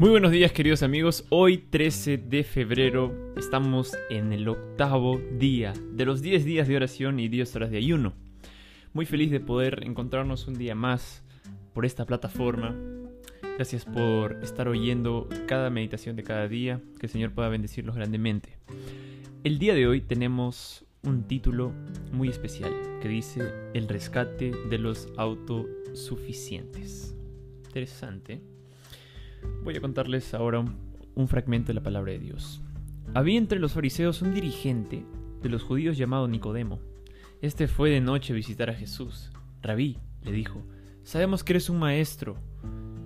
Muy buenos días queridos amigos, hoy 13 de febrero estamos en el octavo día de los 10 días de oración y 10 horas de ayuno. Muy feliz de poder encontrarnos un día más por esta plataforma. Gracias por estar oyendo cada meditación de cada día, que el Señor pueda bendecirlos grandemente. El día de hoy tenemos un título muy especial que dice El rescate de los autosuficientes. Interesante. Voy a contarles ahora un, fragmento de la palabra de Dios. Había entre los fariseos un dirigente de los judíos llamado Nicodemo. Este fue de noche a visitar a Jesús. Rabí, le dijo, sabemos que eres un maestro,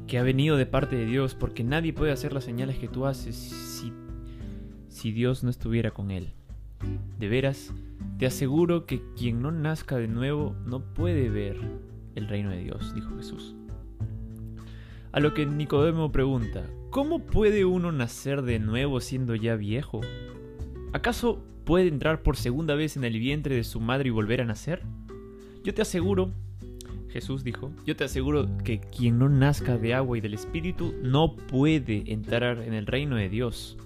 que ha venido de parte de Dios, porque nadie puede hacer las señales que tú haces si, si Dios no estuviera con él. De veras, te aseguro que quien no nazca de nuevo no puede ver el reino de Dios, dijo Jesús. A lo que Nicodemo pregunta, ¿cómo puede uno nacer de nuevo siendo ya viejo? ¿Acaso puede entrar por segunda vez en el vientre de su madre y volver a nacer? Yo te aseguro, Jesús dijo, yo te aseguro que quien no nazca de agua y del Espíritu no puede entrar en el reino de Dios.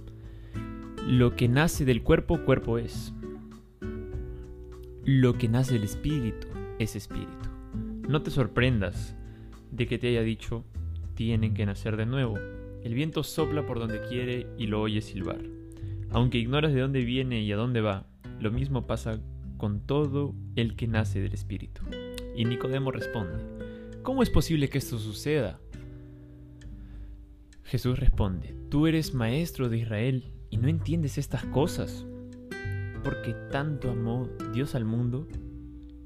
Lo que nace del cuerpo, cuerpo es. Lo que nace del Espíritu es Espíritu. No te sorprendas de que te haya dicho, tienen que nacer de nuevo. El viento sopla por donde quiere y lo oye silbar. Aunque ignoras de dónde viene y a dónde va, lo mismo pasa con todo el que nace del Espíritu. Y Nicodemo responde, ¿cómo es posible que esto suceda? Jesús responde, tú eres maestro de Israel y no entiendes estas cosas, porque tanto amó Dios al mundo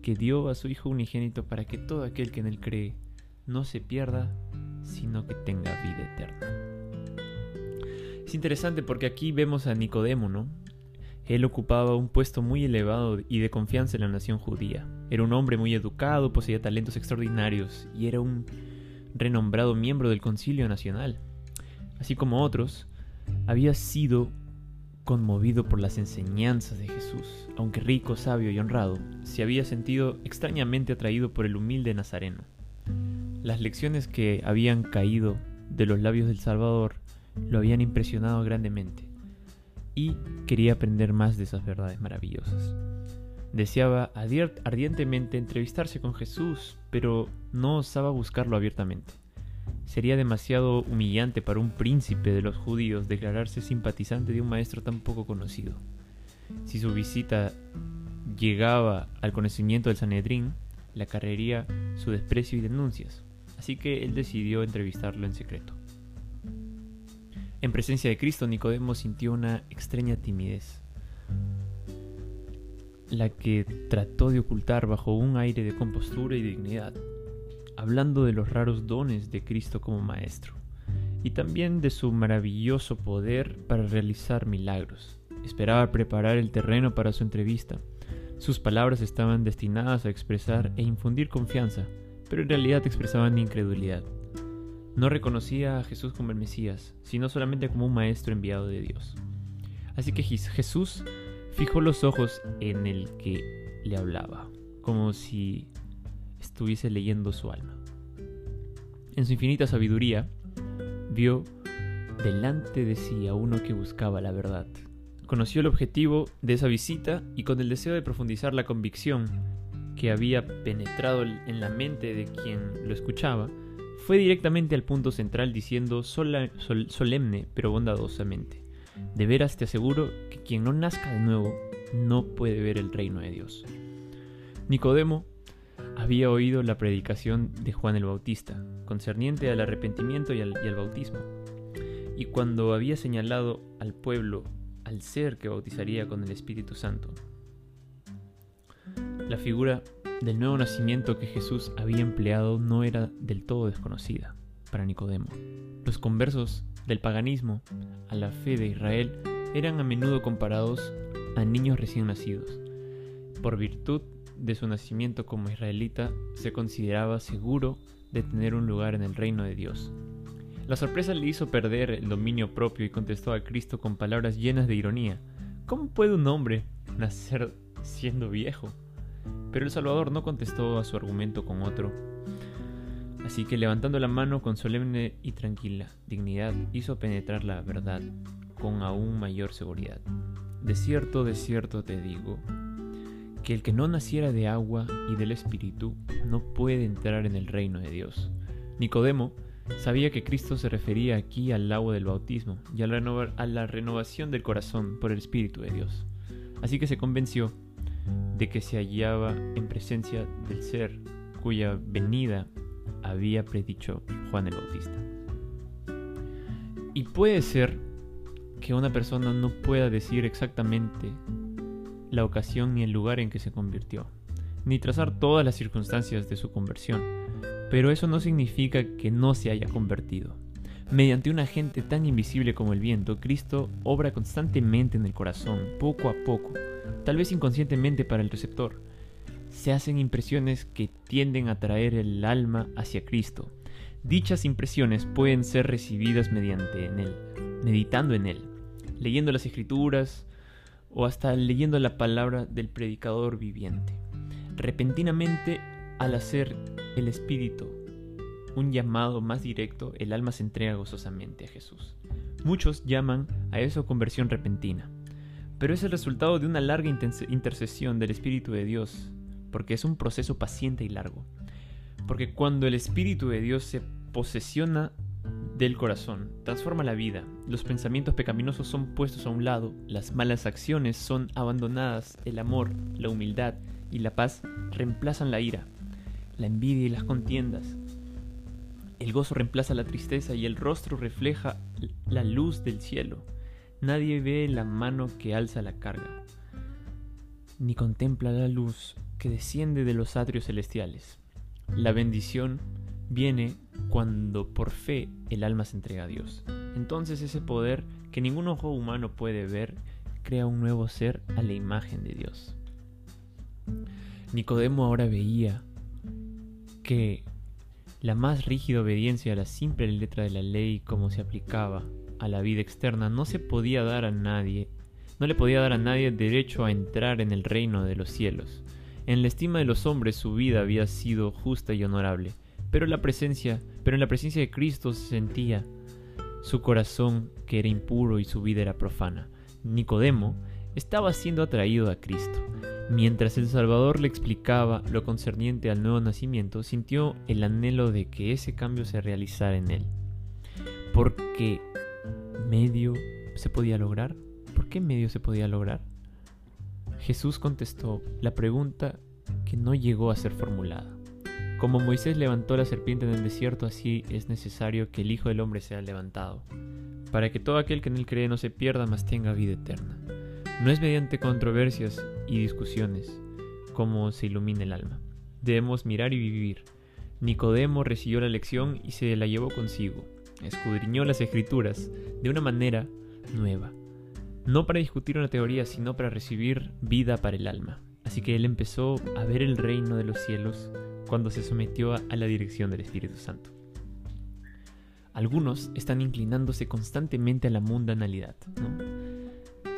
que dio a su Hijo unigénito para que todo aquel que en él cree no se pierda, sino que tenga vida eterna. Es interesante porque aquí vemos a Nicodemo, ¿no? Él ocupaba un puesto muy elevado y de confianza en la nación judía. Era un hombre muy educado, poseía talentos extraordinarios y era un renombrado miembro del Concilio Nacional. Así como otros, había sido conmovido por las enseñanzas de Jesús. Aunque rico, sabio y honrado, se había sentido extrañamente atraído por el humilde Nazareno. Las lecciones que habían caído de los labios del Salvador lo habían impresionado grandemente y quería aprender más de esas verdades maravillosas. Deseaba ardientemente entrevistarse con Jesús, pero no osaba buscarlo abiertamente. Sería demasiado humillante para un príncipe de los judíos declararse simpatizante de un maestro tan poco conocido. Si su visita llegaba al conocimiento del Sanedrín, le acarrearía su desprecio y denuncias así que él decidió entrevistarlo en secreto. En presencia de Cristo, Nicodemo sintió una extraña timidez, la que trató de ocultar bajo un aire de compostura y dignidad, hablando de los raros dones de Cristo como Maestro, y también de su maravilloso poder para realizar milagros. Esperaba preparar el terreno para su entrevista. Sus palabras estaban destinadas a expresar e infundir confianza, pero en realidad expresaban incredulidad. No reconocía a Jesús como el Mesías, sino solamente como un maestro enviado de Dios. Así que Jesús fijó los ojos en el que le hablaba, como si estuviese leyendo su alma. En su infinita sabiduría, vio delante de sí a uno que buscaba la verdad. Conoció el objetivo de esa visita y con el deseo de profundizar la convicción que había penetrado en la mente de quien lo escuchaba, fue directamente al punto central diciendo solemne pero bondadosamente, de veras te aseguro que quien no nazca de nuevo no puede ver el reino de Dios. Nicodemo había oído la predicación de Juan el Bautista, concerniente al arrepentimiento y al, y al bautismo, y cuando había señalado al pueblo al ser que bautizaría con el Espíritu Santo, la figura del nuevo nacimiento que Jesús había empleado no era del todo desconocida para Nicodemo. Los conversos del paganismo a la fe de Israel eran a menudo comparados a niños recién nacidos. Por virtud de su nacimiento como israelita, se consideraba seguro de tener un lugar en el reino de Dios. La sorpresa le hizo perder el dominio propio y contestó a Cristo con palabras llenas de ironía. ¿Cómo puede un hombre nacer siendo viejo? Pero el Salvador no contestó a su argumento con otro. Así que levantando la mano con solemne y tranquila dignidad, hizo penetrar la verdad con aún mayor seguridad. De cierto, de cierto te digo, que el que no naciera de agua y del Espíritu no puede entrar en el reino de Dios. Nicodemo sabía que Cristo se refería aquí al agua del bautismo y a la, renovación del corazón por el Espíritu de Dios. Así que se convenció de que se hallaba en presencia del ser cuya venida había predicho Juan el Bautista. Y puede ser que una persona no pueda decir exactamente la ocasión ni el lugar en que se convirtió, ni trazar todas las circunstancias de su conversión, pero eso no significa que no se haya convertido. Mediante un agente tan invisible como el viento, Cristo obra constantemente en el corazón, poco a poco, tal vez inconscientemente para el receptor. Se hacen impresiones que tienden a traer el alma hacia Cristo. Dichas impresiones pueden ser recibidas mediante en él, meditando en él, leyendo las escrituras, o hasta leyendo la palabra del predicador viviente. Repentinamente, al hacer el Espíritu un llamado más directo, el alma se entrega gozosamente a Jesús. Muchos llaman a eso conversión repentina, pero es el resultado de una larga intercesión del Espíritu de Dios, porque es un proceso paciente y largo. Porque cuando el Espíritu de Dios se posesiona del corazón, transforma la vida, los pensamientos pecaminosos son puestos a un lado, las malas acciones son abandonadas, el amor, la humildad y la paz reemplazan la ira, la envidia y las contiendas. El gozo reemplaza la tristeza y el rostro refleja la luz del cielo. Nadie ve la mano que alza la carga, ni contempla la luz que desciende de los atrios celestiales. La bendición viene cuando por fe el alma se entrega a Dios. Entonces ese poder que ningún ojo humano puede ver crea un nuevo ser a la imagen de Dios. Nicodemo ahora veía que la más rígida obediencia a la simple letra de la ley como se aplicaba a la vida externa no se podía dar a nadie, no le podía dar a nadie derecho a entrar en el reino de los cielos. En la estima de los hombres su vida había sido justa y honorable, pero la presencia, pero en la presencia de Cristo se sentía su corazón que era impuro y su vida era profana. Nicodemo estaba siendo atraído a Cristo. Mientras el Salvador le explicaba lo concerniente al nuevo nacimiento, sintió el anhelo de que ese cambio se realizara en él. ¿Por qué medio se podía lograr? ¿Por qué medio se podía lograr? Jesús contestó la pregunta que no llegó a ser formulada. Como Moisés levantó la serpiente en el desierto, así es necesario que el Hijo del Hombre sea levantado, para que todo aquel que en él cree no se pierda, mas tenga vida eterna. No es mediante controversias y discusiones como se ilumina el alma. Debemos mirar y vivir. Nicodemo recibió la lección y se la llevó consigo. Escudriñó las escrituras de una manera nueva. No para discutir una teoría, sino para recibir vida para el alma. Así que él empezó a ver el reino de los cielos cuando se sometió a la dirección del Espíritu Santo. Algunos están inclinándose constantemente a la mundanalidad,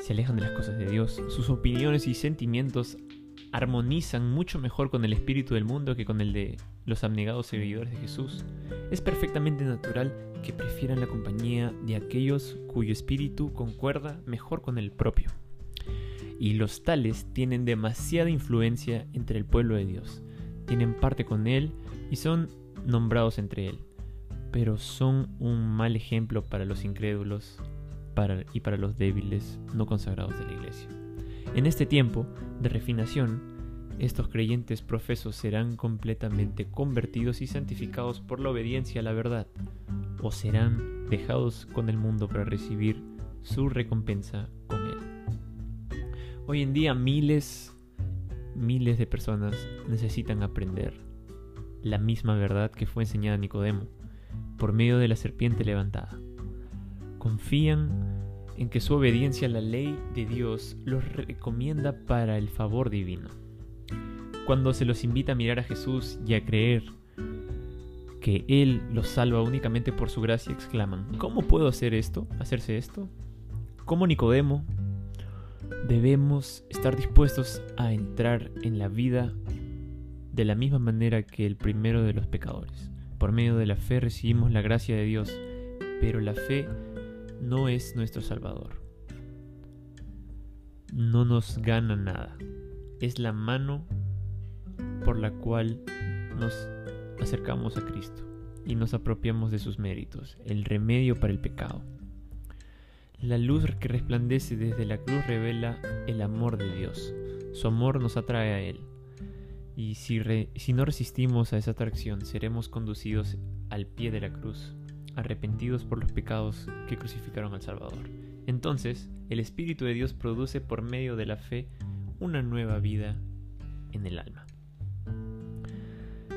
Se alejan de las cosas de Dios, sus opiniones y sentimientos armonizan mucho mejor con el espíritu del mundo que con el de los abnegados seguidores de Jesús. Es perfectamente natural que prefieran la compañía de aquellos cuyo espíritu concuerda mejor con el propio. Y los tales tienen demasiada influencia entre el pueblo de Dios tienen parte con Él y son nombrados entre Él, pero son un mal ejemplo para los incrédulos y para los débiles no consagrados de la iglesia. En este tiempo de refinación, estos creyentes profesos serán completamente convertidos y santificados por la obediencia a la verdad, o serán dejados con el mundo para recibir su recompensa con él. Hoy en día miles miles de personas necesitan aprender la misma verdad que fue enseñada a Nicodemo por medio de la serpiente levantada. Confían en que su obediencia a la ley de Dios los recomienda para el favor divino. Cuando se los invita a mirar a Jesús y a creer que Él los salva únicamente por su gracia, exclaman, ¿cómo puedo hacer esto? ¿Hacerse esto? ¿Cómo Nicodemo debemos estar dispuestos a entrar en la vida de la misma manera que el primero de los pecadores, Por medio de la fe recibimos la gracia de Dios, pero la fe no es nuestro Salvador. No nos gana nada. Es la mano por la cual nos acercamos a Cristo y nos apropiamos de sus méritos, el remedio para el pecado. La luz que resplandece desde la cruz revela el amor de Dios. Su amor nos atrae a Él. Y si, si, no resistimos a esa atracción, seremos conducidos al pie de la cruz, arrepentidos por los pecados que crucificaron al Salvador. Entonces, el Espíritu de Dios produce por medio de la fe una nueva vida en el alma.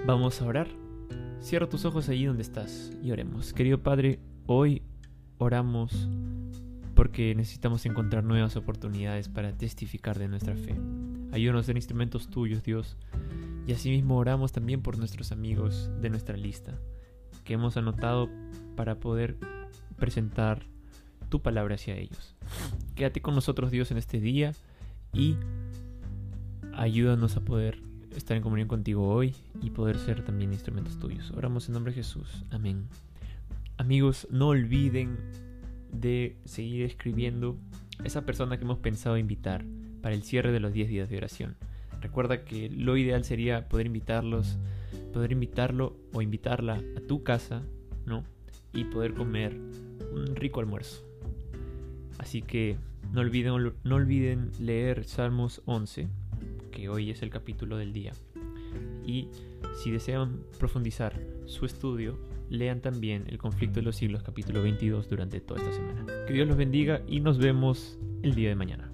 Vamos a orar. Cierra tus ojos allí donde estás y oremos. Querido Padre, hoy oramos porque necesitamos encontrar nuevas oportunidades para testificar de nuestra fe. Ayúdanos ser instrumentos tuyos, Dios. Y asimismo oramos también por nuestros amigos de nuestra lista, que hemos anotado para poder presentar tu palabra hacia ellos. Quédate con nosotros, Dios, en este día y ayúdanos a poder estar en comunión contigo hoy y poder ser también instrumentos tuyos. Oramos en nombre de Jesús. Amén. Amigos, no olviden de seguir escribiendo esa persona que hemos pensado invitar para el cierre de los 10 días de oración. Recuerda que lo ideal sería poder invitarlos, poder invitarlo o invitarla a tu casa, ¿no? Y poder comer un rico almuerzo. Así que no olviden, no olviden leer Salmos 11, que hoy es el capítulo del día. Y si desean profundizar su estudio, lean también El conflicto de los siglos capítulo 22 durante toda esta semana. Que Dios los bendiga y nos vemos el día de mañana.